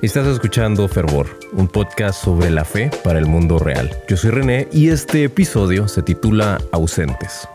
Estás escuchando Fervor, un podcast sobre la fe para el mundo real. Yo soy René y este episodio se titula Ausentes.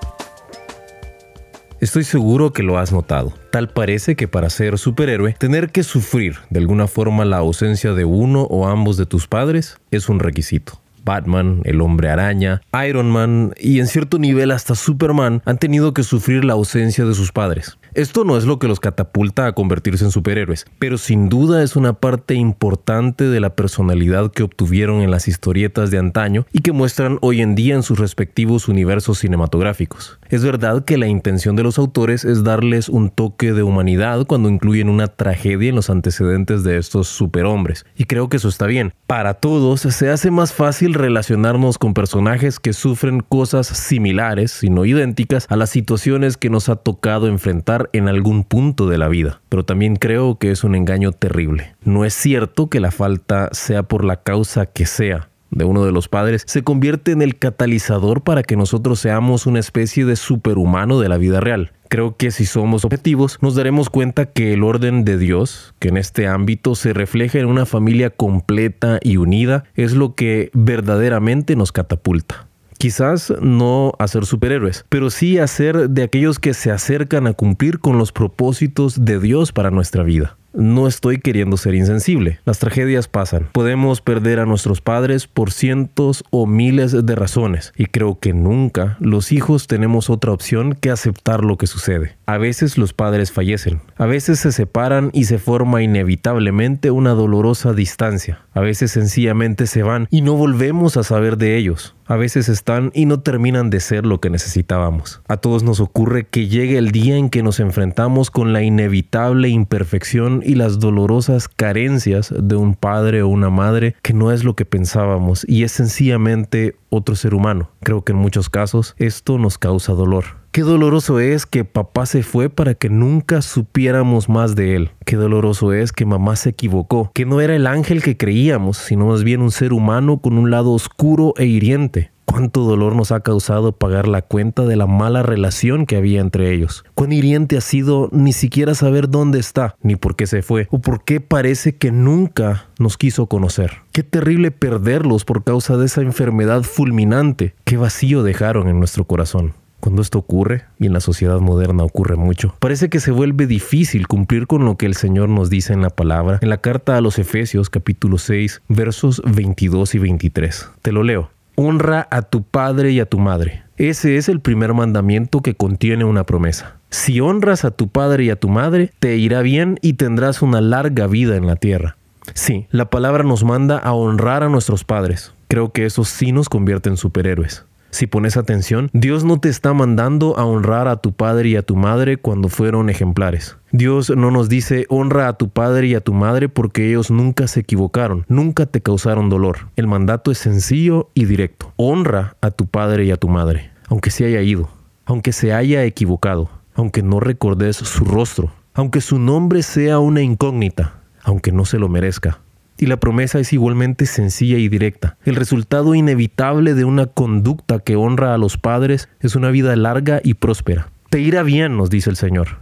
Estoy seguro que lo has notado. Tal parece que para ser superhéroe, tener que sufrir de alguna forma la ausencia de uno o ambos de tus padres es un requisito. Batman, el hombre araña, Iron Man y en cierto nivel hasta Superman han tenido que sufrir la ausencia de sus padres. Esto no es lo que los catapulta a convertirse en superhéroes, pero sin duda es una parte importante de la personalidad que obtuvieron en las historietas de antaño y que muestran hoy en día en sus respectivos universos cinematográficos. Es verdad que la intención de los autores es darles un toque de humanidad cuando incluyen una tragedia en los antecedentes de estos superhombres, y creo que eso está bien. Para todos se hace más fácil relacionarnos con personajes que sufren cosas similares, si no idénticas, a las situaciones que nos ha tocado enfrentar en algún punto de la vida, pero también creo que es un engaño terrible. No es cierto que la falta sea por la causa que sea, de uno de los padres se convierte en el catalizador para que nosotros seamos una especie de superhumano de la vida real. Creo que si somos objetivos nos daremos cuenta que el orden de Dios, que en este ámbito se refleja en una familia completa y unida, es lo que verdaderamente nos catapulta. Quizás no a ser superhéroes, pero sí a ser de aquellos que se acercan a cumplir con los propósitos de Dios para nuestra vida. No estoy queriendo ser insensible. Las tragedias pasan. Podemos perder a nuestros padres por cientos o miles de razones. Y creo que nunca los hijos tenemos otra opción que aceptar lo que sucede. A veces los padres fallecen. A veces se separan y se forma inevitablemente una dolorosa distancia. A veces sencillamente se van y no volvemos a saber de ellos. A veces están y no terminan de ser lo que necesitábamos. A todos nos ocurre que llegue el día en que nos enfrentamos con la inevitable imperfección y las dolorosas carencias de un padre o una madre que no es lo que pensábamos y es sencillamente otro ser humano. Creo que en muchos casos esto nos causa dolor. Qué doloroso es que papá se fue para que nunca supiéramos más de él. Qué doloroso es que mamá se equivocó, que no era el ángel que creíamos, sino más bien un ser humano con un lado oscuro e hiriente. Cuánto dolor nos ha causado pagar la cuenta de la mala relación que había entre ellos. Cuán hiriente ha sido ni siquiera saber dónde está, ni por qué se fue, o por qué parece que nunca nos quiso conocer. Qué terrible perderlos por causa de esa enfermedad fulminante. Qué vacío dejaron en nuestro corazón. Cuando esto ocurre, y en la sociedad moderna ocurre mucho, parece que se vuelve difícil cumplir con lo que el Señor nos dice en la palabra, en la carta a los Efesios capítulo 6, versos 22 y 23. Te lo leo. Honra a tu padre y a tu madre. Ese es el primer mandamiento que contiene una promesa. Si honras a tu padre y a tu madre, te irá bien y tendrás una larga vida en la tierra. Sí, la palabra nos manda a honrar a nuestros padres. Creo que eso sí nos convierte en superhéroes. Si pones atención, Dios no te está mandando a honrar a tu padre y a tu madre cuando fueron ejemplares. Dios no nos dice honra a tu padre y a tu madre porque ellos nunca se equivocaron, nunca te causaron dolor. El mandato es sencillo y directo. Honra a tu padre y a tu madre, aunque se haya ido, aunque se haya equivocado, aunque no recordes su rostro, aunque su nombre sea una incógnita, aunque no se lo merezca. Y la promesa es igualmente sencilla y directa. El resultado inevitable de una conducta que honra a los padres es una vida larga y próspera. Te irá bien, nos dice el Señor.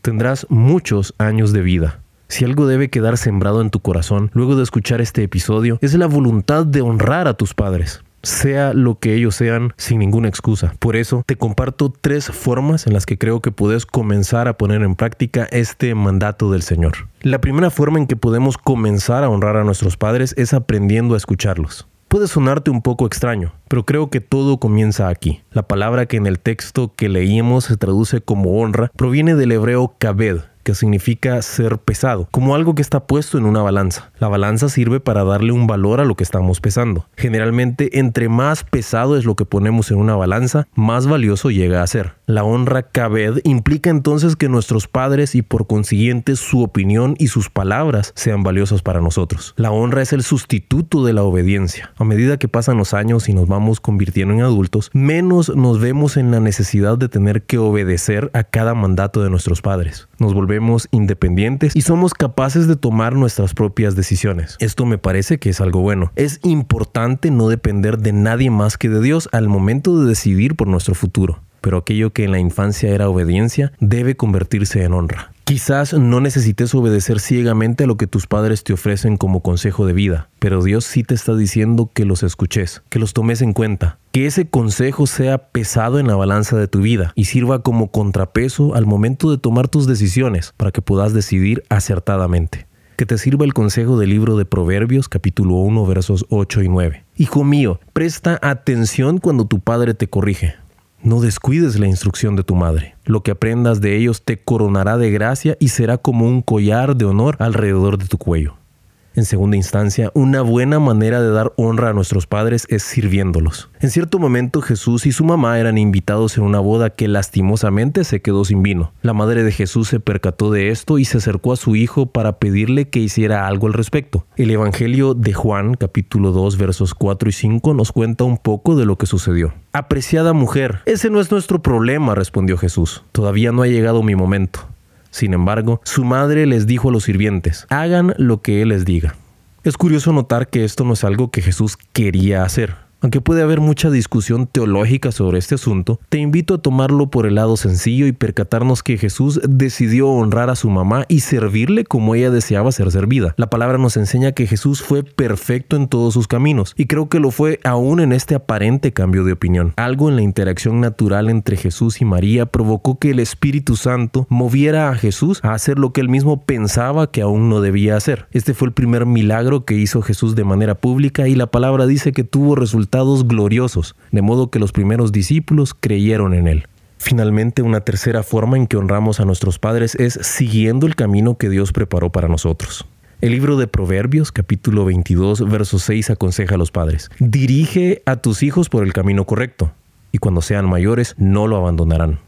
Tendrás muchos años de vida. Si algo debe quedar sembrado en tu corazón luego de escuchar este episodio, es la voluntad de honrar a tus padres sea lo que ellos sean sin ninguna excusa. Por eso te comparto tres formas en las que creo que puedes comenzar a poner en práctica este mandato del Señor. La primera forma en que podemos comenzar a honrar a nuestros padres es aprendiendo a escucharlos. Puede sonarte un poco extraño, pero creo que todo comienza aquí. La palabra que en el texto que leímos se traduce como honra proviene del hebreo kabed, que significa ser pesado, como algo que está puesto en una balanza. La balanza sirve para darle un valor a lo que estamos pesando. Generalmente, entre más pesado es lo que ponemos en una balanza, más valioso llega a ser. La honra Kabed implica entonces que nuestros padres y por consiguiente su opinión y sus palabras sean valiosas para nosotros. La honra es el sustituto de la obediencia. A medida que pasan los años y nos vamos convirtiendo en adultos, menos nos vemos en la necesidad de tener que obedecer a cada mandato de nuestros padres. Nos volvemos independientes y somos capaces de tomar nuestras propias decisiones. Esto me parece que es algo bueno. Es importante no depender de nadie más que de Dios al momento de decidir por nuestro futuro pero aquello que en la infancia era obediencia debe convertirse en honra. Quizás no necesites obedecer ciegamente a lo que tus padres te ofrecen como consejo de vida, pero Dios sí te está diciendo que los escuches, que los tomes en cuenta, que ese consejo sea pesado en la balanza de tu vida y sirva como contrapeso al momento de tomar tus decisiones para que puedas decidir acertadamente. Que te sirva el consejo del libro de Proverbios capítulo 1 versos 8 y 9. Hijo mío, presta atención cuando tu padre te corrige. No descuides la instrucción de tu madre. Lo que aprendas de ellos te coronará de gracia y será como un collar de honor alrededor de tu cuello. En segunda instancia, una buena manera de dar honra a nuestros padres es sirviéndolos. En cierto momento Jesús y su mamá eran invitados en una boda que lastimosamente se quedó sin vino. La madre de Jesús se percató de esto y se acercó a su hijo para pedirle que hiciera algo al respecto. El Evangelio de Juan capítulo 2 versos 4 y 5 nos cuenta un poco de lo que sucedió. Apreciada mujer, ese no es nuestro problema, respondió Jesús. Todavía no ha llegado mi momento. Sin embargo, su madre les dijo a los sirvientes, hagan lo que él les diga. Es curioso notar que esto no es algo que Jesús quería hacer. Aunque puede haber mucha discusión teológica sobre este asunto, te invito a tomarlo por el lado sencillo y percatarnos que Jesús decidió honrar a su mamá y servirle como ella deseaba ser servida. La palabra nos enseña que Jesús fue perfecto en todos sus caminos y creo que lo fue aún en este aparente cambio de opinión. Algo en la interacción natural entre Jesús y María provocó que el Espíritu Santo moviera a Jesús a hacer lo que él mismo pensaba que aún no debía hacer. Este fue el primer milagro que hizo Jesús de manera pública y la palabra dice que tuvo gloriosos, de modo que los primeros discípulos creyeron en él. Finalmente, una tercera forma en que honramos a nuestros padres es siguiendo el camino que Dios preparó para nosotros. El libro de Proverbios, capítulo 22, verso 6, aconseja a los padres, dirige a tus hijos por el camino correcto, y cuando sean mayores no lo abandonarán.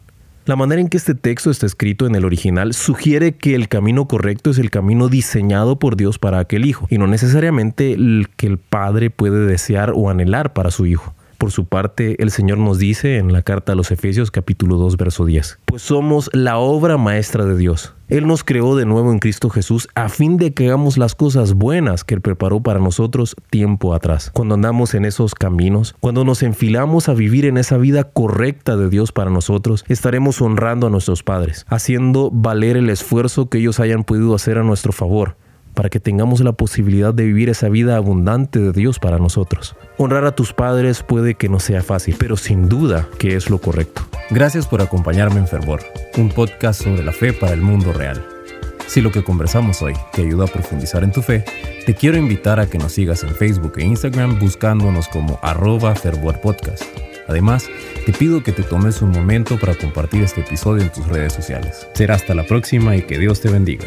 La manera en que este texto está escrito en el original sugiere que el camino correcto es el camino diseñado por Dios para aquel hijo y no necesariamente el que el padre puede desear o anhelar para su hijo. Por su parte, el Señor nos dice en la carta a los Efesios capítulo 2 verso 10, pues somos la obra maestra de Dios. Él nos creó de nuevo en Cristo Jesús a fin de que hagamos las cosas buenas que Él preparó para nosotros tiempo atrás. Cuando andamos en esos caminos, cuando nos enfilamos a vivir en esa vida correcta de Dios para nosotros, estaremos honrando a nuestros padres, haciendo valer el esfuerzo que ellos hayan podido hacer a nuestro favor para que tengamos la posibilidad de vivir esa vida abundante de Dios para nosotros. Honrar a tus padres puede que no sea fácil, pero sin duda que es lo correcto. Gracias por acompañarme en Fervor, un podcast sobre la fe para el mundo real. Si lo que conversamos hoy te ayuda a profundizar en tu fe, te quiero invitar a que nos sigas en Facebook e Instagram buscándonos como arroba fervorpodcast. Además, te pido que te tomes un momento para compartir este episodio en tus redes sociales. Será hasta la próxima y que Dios te bendiga.